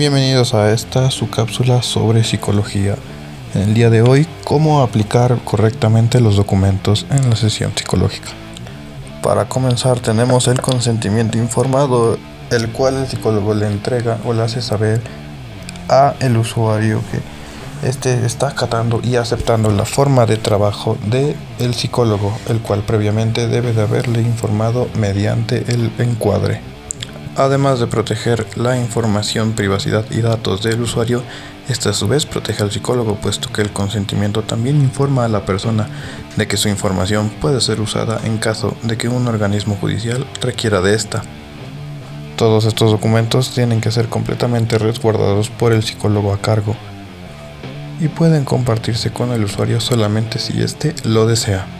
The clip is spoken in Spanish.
Bienvenidos a esta su cápsula sobre psicología. En el día de hoy, cómo aplicar correctamente los documentos en la sesión psicológica. Para comenzar, tenemos el consentimiento informado, el cual el psicólogo le entrega o le hace saber a el usuario que este está acatando y aceptando la forma de trabajo de el psicólogo, el cual previamente debe de haberle informado mediante el encuadre. Además de proteger la información, privacidad y datos del usuario, esta a su vez protege al psicólogo, puesto que el consentimiento también informa a la persona de que su información puede ser usada en caso de que un organismo judicial requiera de esta. Todos estos documentos tienen que ser completamente resguardados por el psicólogo a cargo y pueden compartirse con el usuario solamente si éste lo desea.